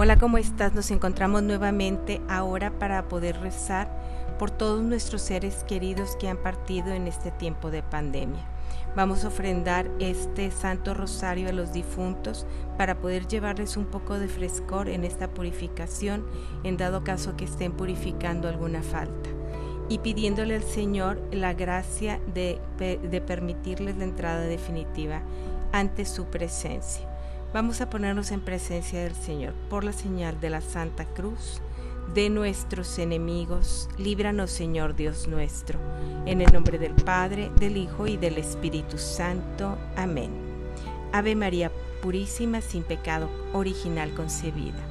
Hola, ¿cómo estás? Nos encontramos nuevamente ahora para poder rezar por todos nuestros seres queridos que han partido en este tiempo de pandemia. Vamos a ofrendar este Santo Rosario a los difuntos para poder llevarles un poco de frescor en esta purificación, en dado caso que estén purificando alguna falta. Y pidiéndole al Señor la gracia de, de permitirles la entrada definitiva ante su presencia. Vamos a ponernos en presencia del Señor por la señal de la Santa Cruz de nuestros enemigos. Líbranos, Señor Dios nuestro. En el nombre del Padre, del Hijo y del Espíritu Santo. Amén. Ave María Purísima, sin pecado original concebida.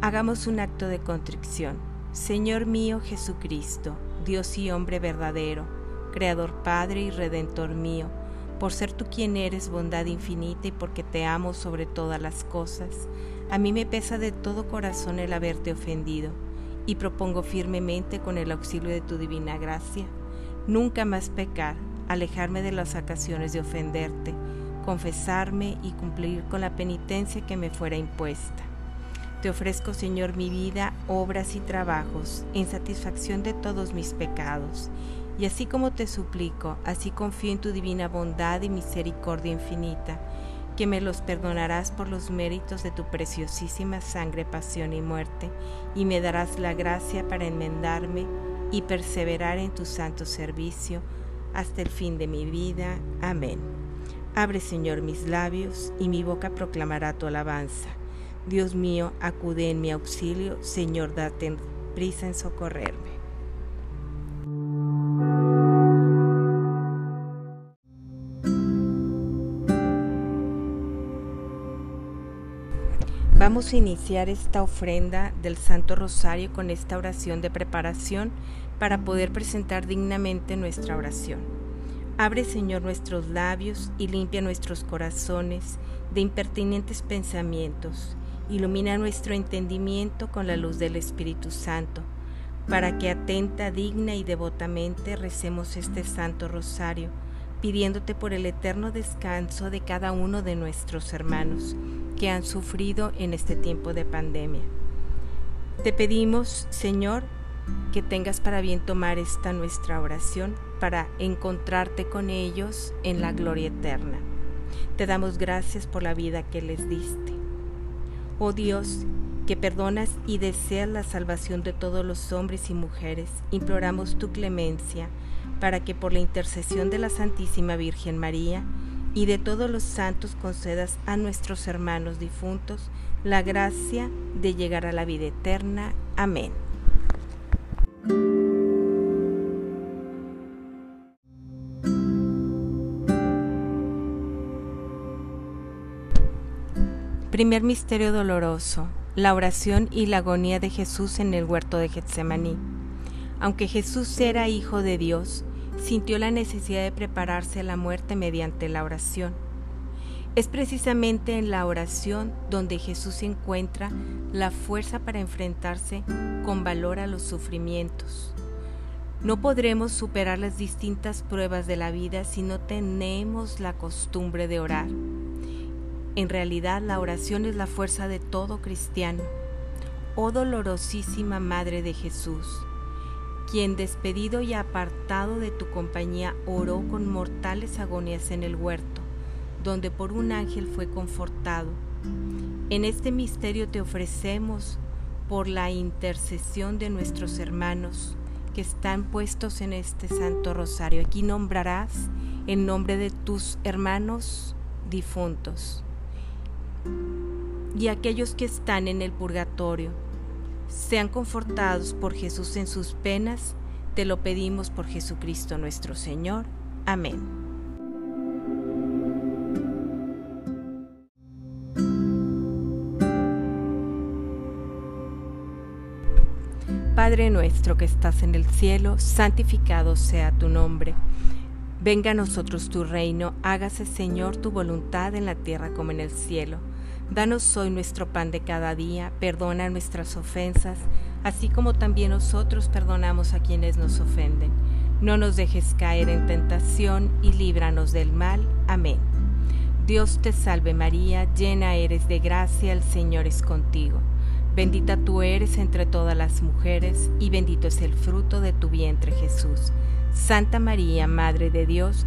Hagamos un acto de contrición. Señor mío Jesucristo, Dios y hombre verdadero, Creador Padre y Redentor mío, por ser tú quien eres bondad infinita y porque te amo sobre todas las cosas, a mí me pesa de todo corazón el haberte ofendido y propongo firmemente con el auxilio de tu divina gracia nunca más pecar, alejarme de las ocasiones de ofenderte, confesarme y cumplir con la penitencia que me fuera impuesta. Te ofrezco, Señor, mi vida, obras y trabajos en satisfacción de todos mis pecados y así como te suplico, así confío en tu divina bondad y misericordia infinita, que me los perdonarás por los méritos de tu preciosísima sangre, pasión y muerte, y me darás la gracia para enmendarme y perseverar en tu santo servicio hasta el fin de mi vida. Amén. Abre, Señor, mis labios, y mi boca proclamará tu alabanza. Dios mío, acude en mi auxilio, Señor, date prisa en socorrerme. Vamos a iniciar esta ofrenda del Santo Rosario con esta oración de preparación para poder presentar dignamente nuestra oración. Abre, Señor, nuestros labios y limpia nuestros corazones de impertinentes pensamientos. Ilumina nuestro entendimiento con la luz del Espíritu Santo, para que atenta, digna y devotamente recemos este Santo Rosario, pidiéndote por el eterno descanso de cada uno de nuestros hermanos que han sufrido en este tiempo de pandemia. Te pedimos, Señor, que tengas para bien tomar esta nuestra oración para encontrarte con ellos en la gloria eterna. Te damos gracias por la vida que les diste. Oh Dios, que perdonas y deseas la salvación de todos los hombres y mujeres, imploramos tu clemencia para que por la intercesión de la Santísima Virgen María, y de todos los santos concedas a nuestros hermanos difuntos la gracia de llegar a la vida eterna. Amén. Primer misterio doloroso, la oración y la agonía de Jesús en el huerto de Getsemaní. Aunque Jesús era hijo de Dios, sintió la necesidad de prepararse a la muerte mediante la oración. Es precisamente en la oración donde Jesús encuentra la fuerza para enfrentarse con valor a los sufrimientos. No podremos superar las distintas pruebas de la vida si no tenemos la costumbre de orar. En realidad la oración es la fuerza de todo cristiano. Oh dolorosísima Madre de Jesús, quien despedido y apartado de tu compañía oró con mortales agonías en el huerto, donde por un ángel fue confortado. En este misterio te ofrecemos por la intercesión de nuestros hermanos que están puestos en este Santo Rosario. Aquí nombrarás el nombre de tus hermanos difuntos y aquellos que están en el purgatorio sean confortados por Jesús en sus penas, te lo pedimos por Jesucristo nuestro Señor. Amén. Padre nuestro que estás en el cielo, santificado sea tu nombre. Venga a nosotros tu reino, hágase Señor tu voluntad en la tierra como en el cielo. Danos hoy nuestro pan de cada día, perdona nuestras ofensas, así como también nosotros perdonamos a quienes nos ofenden. No nos dejes caer en tentación y líbranos del mal. Amén. Dios te salve María, llena eres de gracia, el Señor es contigo. Bendita tú eres entre todas las mujeres, y bendito es el fruto de tu vientre Jesús. Santa María, Madre de Dios,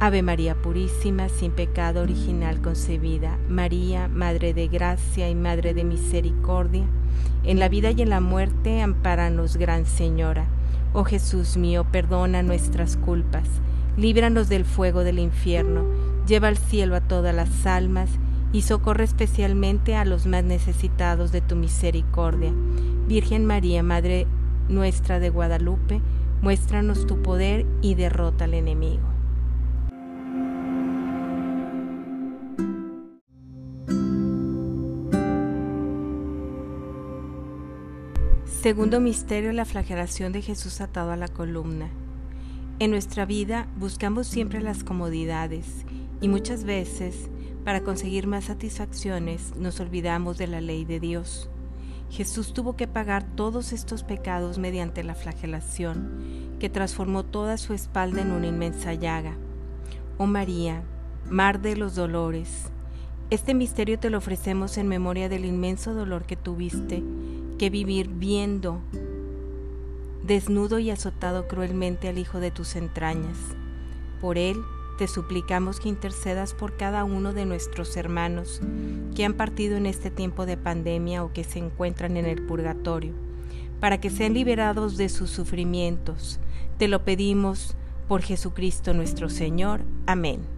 Ave María Purísima, sin pecado original concebida, María, Madre de Gracia y Madre de Misericordia, en la vida y en la muerte, amparanos, Gran Señora. Oh Jesús mío, perdona nuestras culpas, líbranos del fuego del infierno, lleva al cielo a todas las almas y socorre especialmente a los más necesitados de tu misericordia. Virgen María, Madre nuestra de Guadalupe, muéstranos tu poder y derrota al enemigo. Segundo misterio, la flagelación de Jesús atado a la columna. En nuestra vida buscamos siempre las comodidades y muchas veces, para conseguir más satisfacciones, nos olvidamos de la ley de Dios. Jesús tuvo que pagar todos estos pecados mediante la flagelación, que transformó toda su espalda en una inmensa llaga. Oh María, mar de los dolores, este misterio te lo ofrecemos en memoria del inmenso dolor que tuviste que vivir viendo desnudo y azotado cruelmente al hijo de tus entrañas. Por él te suplicamos que intercedas por cada uno de nuestros hermanos que han partido en este tiempo de pandemia o que se encuentran en el purgatorio, para que sean liberados de sus sufrimientos. Te lo pedimos por Jesucristo nuestro Señor. Amén.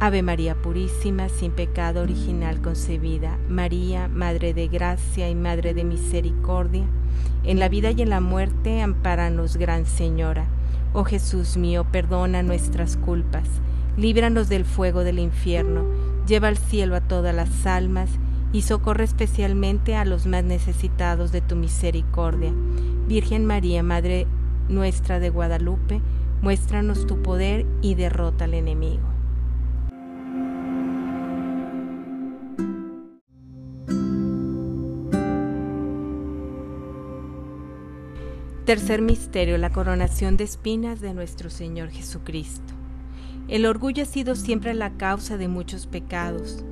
Ave María Purísima, sin pecado original concebida, María, Madre de Gracia y Madre de Misericordia, en la vida y en la muerte, ampáranos, Gran Señora. Oh Jesús mío, perdona nuestras culpas, líbranos del fuego del infierno, lleva al cielo a todas las almas y socorre especialmente a los más necesitados de tu misericordia. Virgen María, Madre nuestra de Guadalupe, muéstranos tu poder y derrota al enemigo. Tercer misterio, la coronación de espinas de nuestro Señor Jesucristo. El orgullo ha sido siempre la causa de muchos pecados.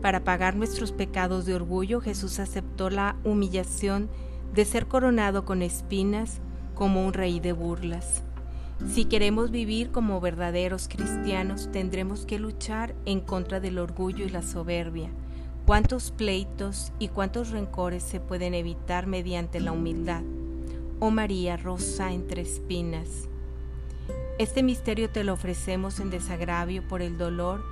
Para pagar nuestros pecados de orgullo, Jesús aceptó la humillación de ser coronado con espinas como un rey de burlas. Si queremos vivir como verdaderos cristianos, tendremos que luchar en contra del orgullo y la soberbia. ¿Cuántos pleitos y cuántos rencores se pueden evitar mediante la humildad? Oh María Rosa entre espinas. Este misterio te lo ofrecemos en desagravio por el dolor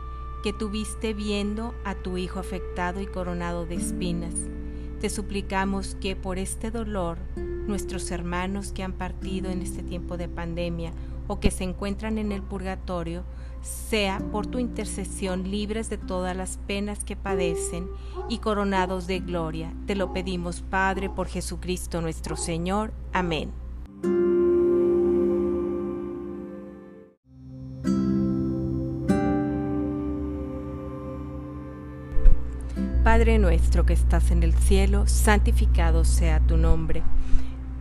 que tuviste viendo a tu Hijo afectado y coronado de espinas. te suplicamos que por este dolor nuestros hermanos que han partido en este tiempo de pandemia o que se encuentran en el purgatorio, sea por tu intercesión libres de todas las penas que padecen y coronados de gloria. Te lo pedimos, Padre, por Jesucristo nuestro Señor. Amén. Padre nuestro que estás en el cielo, santificado sea tu nombre.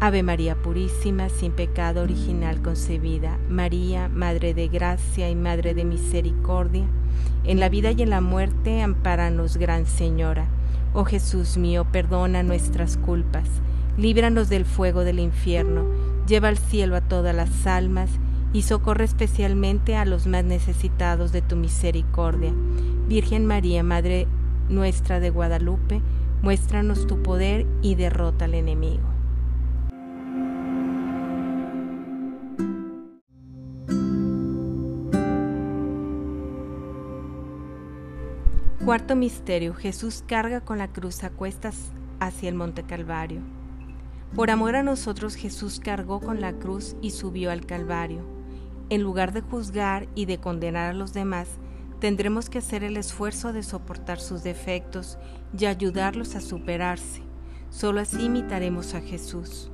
Ave María Purísima, sin pecado original concebida, María, Madre de Gracia y Madre de Misericordia, en la vida y en la muerte, ampáranos, Gran Señora. Oh Jesús mío, perdona nuestras culpas, líbranos del fuego del infierno, lleva al cielo a todas las almas y socorre especialmente a los más necesitados de tu misericordia. Virgen María, Madre nuestra de Guadalupe, muéstranos tu poder y derrota al enemigo. Cuarto misterio. Jesús carga con la cruz a cuestas hacia el Monte Calvario. Por amor a nosotros Jesús cargó con la cruz y subió al Calvario. En lugar de juzgar y de condenar a los demás, tendremos que hacer el esfuerzo de soportar sus defectos y ayudarlos a superarse. Solo así imitaremos a Jesús.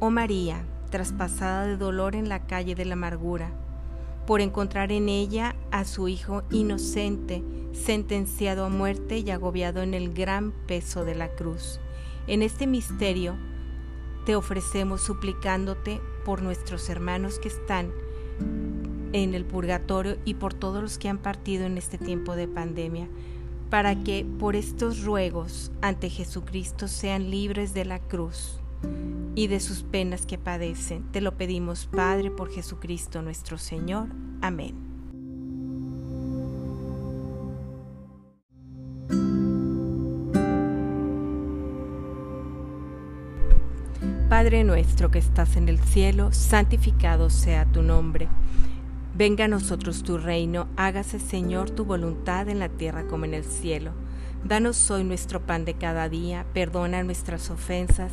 Oh María, traspasada de dolor en la calle de la amargura, por encontrar en ella a su Hijo inocente, sentenciado a muerte y agobiado en el gran peso de la cruz. En este misterio te ofrecemos suplicándote por nuestros hermanos que están en el purgatorio y por todos los que han partido en este tiempo de pandemia, para que por estos ruegos ante Jesucristo sean libres de la cruz y de sus penas que padecen. Te lo pedimos, Padre, por Jesucristo nuestro Señor. Amén. Padre nuestro que estás en el cielo, santificado sea tu nombre. Venga a nosotros tu reino, hágase Señor tu voluntad en la tierra como en el cielo. Danos hoy nuestro pan de cada día, perdona nuestras ofensas,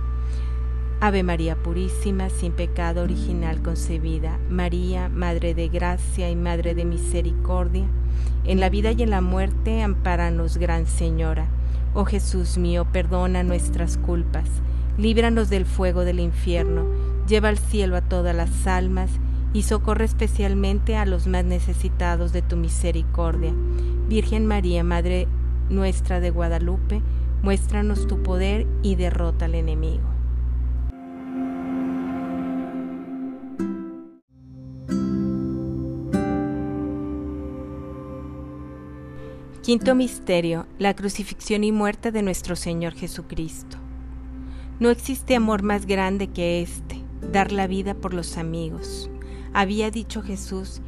Ave María Purísima, sin pecado original concebida, María, Madre de Gracia y Madre de Misericordia, en la vida y en la muerte, ampáranos, Gran Señora. Oh Jesús mío, perdona nuestras culpas, líbranos del fuego del infierno, lleva al cielo a todas las almas y socorre especialmente a los más necesitados de tu misericordia. Virgen María, Madre nuestra de Guadalupe, muéstranos tu poder y derrota al enemigo. Quinto misterio, la crucifixión y muerte de nuestro Señor Jesucristo. No existe amor más grande que este, dar la vida por los amigos, había dicho Jesús,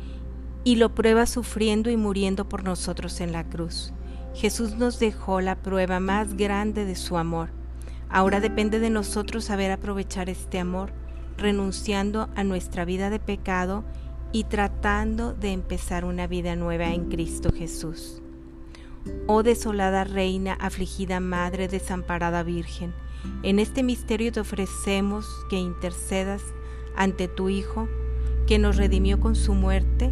y lo prueba sufriendo y muriendo por nosotros en la cruz. Jesús nos dejó la prueba más grande de su amor. Ahora depende de nosotros saber aprovechar este amor, renunciando a nuestra vida de pecado y tratando de empezar una vida nueva en Cristo Jesús. Oh desolada Reina, afligida Madre, desamparada Virgen, en este misterio te ofrecemos que intercedas ante tu Hijo, que nos redimió con su muerte,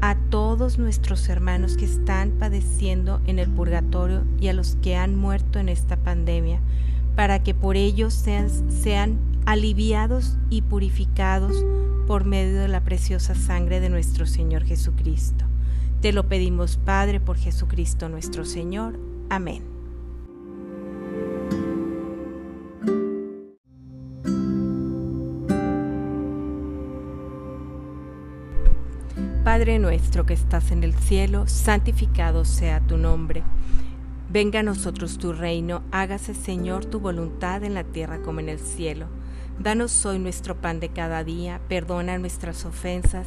a todos nuestros hermanos que están padeciendo en el purgatorio y a los que han muerto en esta pandemia, para que por ellos sean, sean aliviados y purificados por medio de la preciosa sangre de nuestro Señor Jesucristo. Te lo pedimos, Padre, por Jesucristo nuestro Señor. Amén. Padre nuestro que estás en el cielo, santificado sea tu nombre. Venga a nosotros tu reino, hágase Señor tu voluntad en la tierra como en el cielo. Danos hoy nuestro pan de cada día, perdona nuestras ofensas,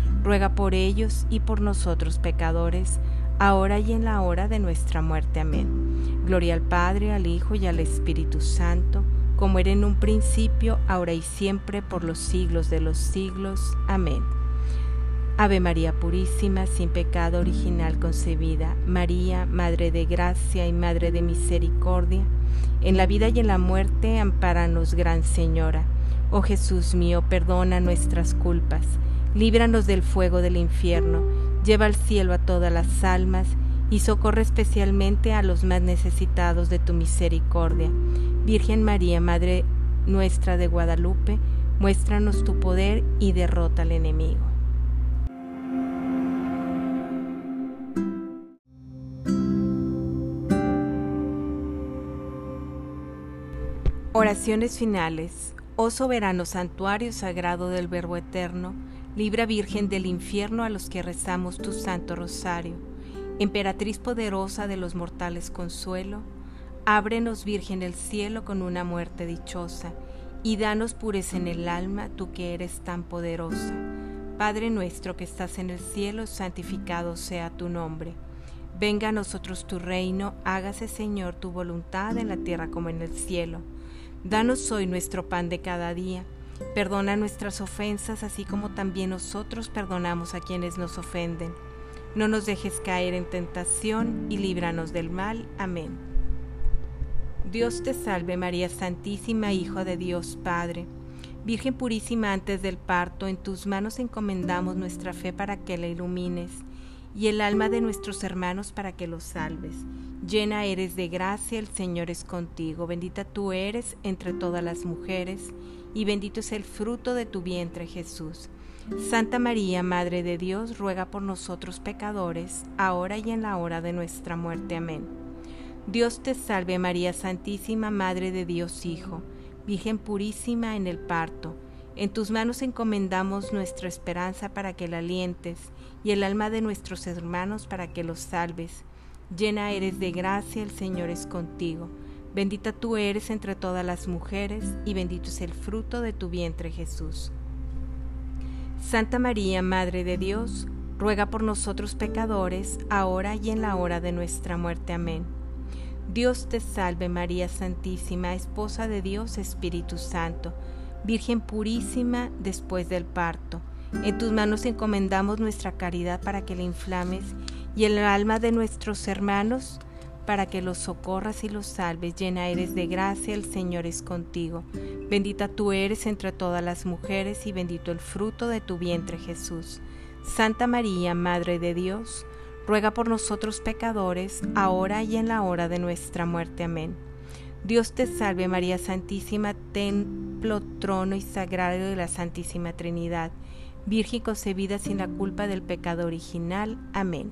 por ellos y por nosotros pecadores, ahora y en la hora de nuestra muerte. Amén. Gloria al Padre, al Hijo y al Espíritu Santo, como era en un principio, ahora y siempre, por los siglos de los siglos. Amén. Ave María Purísima, sin pecado original concebida, María, Madre de Gracia y Madre de Misericordia, en la vida y en la muerte, ampáranos, Gran Señora. Oh Jesús mío, perdona nuestras culpas, líbranos del fuego del infierno, lleva al cielo a todas las almas y socorre especialmente a los más necesitados de tu misericordia. Virgen María, Madre nuestra de Guadalupe, muéstranos tu poder y derrota al enemigo. Oraciones finales. Oh soberano santuario sagrado del Verbo Eterno, libra Virgen del infierno a los que rezamos tu Santo Rosario. Emperatriz poderosa de los mortales consuelo, ábrenos Virgen el cielo con una muerte dichosa, y danos pureza en el alma, tú que eres tan poderosa. Padre nuestro que estás en el cielo, santificado sea tu nombre. Venga a nosotros tu reino, hágase Señor tu voluntad en la tierra como en el cielo. Danos hoy nuestro pan de cada día. Perdona nuestras ofensas, así como también nosotros perdonamos a quienes nos ofenden. No nos dejes caer en tentación y líbranos del mal. Amén. Dios te salve María Santísima, Hijo de Dios Padre. Virgen purísima antes del parto, en tus manos encomendamos nuestra fe para que la ilumines y el alma de nuestros hermanos para que los salves. Llena eres de gracia, el Señor es contigo, bendita tú eres entre todas las mujeres, y bendito es el fruto de tu vientre Jesús. Santa María, Madre de Dios, ruega por nosotros pecadores, ahora y en la hora de nuestra muerte. Amén. Dios te salve María Santísima, Madre de Dios Hijo, Virgen purísima en el parto en tus manos encomendamos nuestra esperanza para que la alientes y el alma de nuestros hermanos para que los salves. Llena eres de gracia, el Señor es contigo. Bendita tú eres entre todas las mujeres y bendito es el fruto de tu vientre Jesús. Santa María, Madre de Dios, ruega por nosotros pecadores, ahora y en la hora de nuestra muerte. Amén. Dios te salve María Santísima, Esposa de Dios, Espíritu Santo Virgen purísima después del parto. En tus manos encomendamos nuestra caridad para que la inflames y el alma de nuestros hermanos para que los socorras y los salves. Llena eres de gracia, el Señor es contigo. Bendita tú eres entre todas las mujeres y bendito el fruto de tu vientre Jesús. Santa María, Madre de Dios, ruega por nosotros pecadores, ahora y en la hora de nuestra muerte. Amén. Dios te salve María Santísima, templo, trono y sagrario de la Santísima Trinidad, Virgen concebida sin la culpa del pecado original. Amén.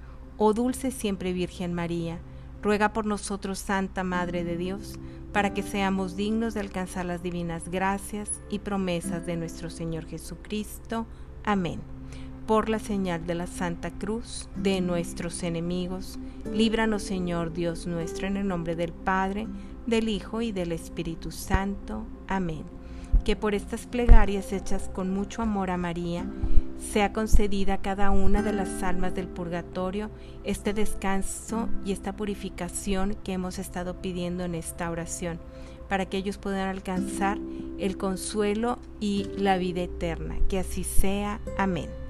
oh dulce siempre Virgen María, ruega por nosotros, Santa Madre de Dios, para que seamos dignos de alcanzar las divinas gracias y promesas de nuestro Señor Jesucristo. Amén por la señal de la Santa Cruz de nuestros enemigos. Líbranos, Señor Dios nuestro, en el nombre del Padre, del Hijo y del Espíritu Santo. Amén. Que por estas plegarias hechas con mucho amor a María, sea concedida a cada una de las almas del purgatorio este descanso y esta purificación que hemos estado pidiendo en esta oración, para que ellos puedan alcanzar el consuelo y la vida eterna. Que así sea. Amén.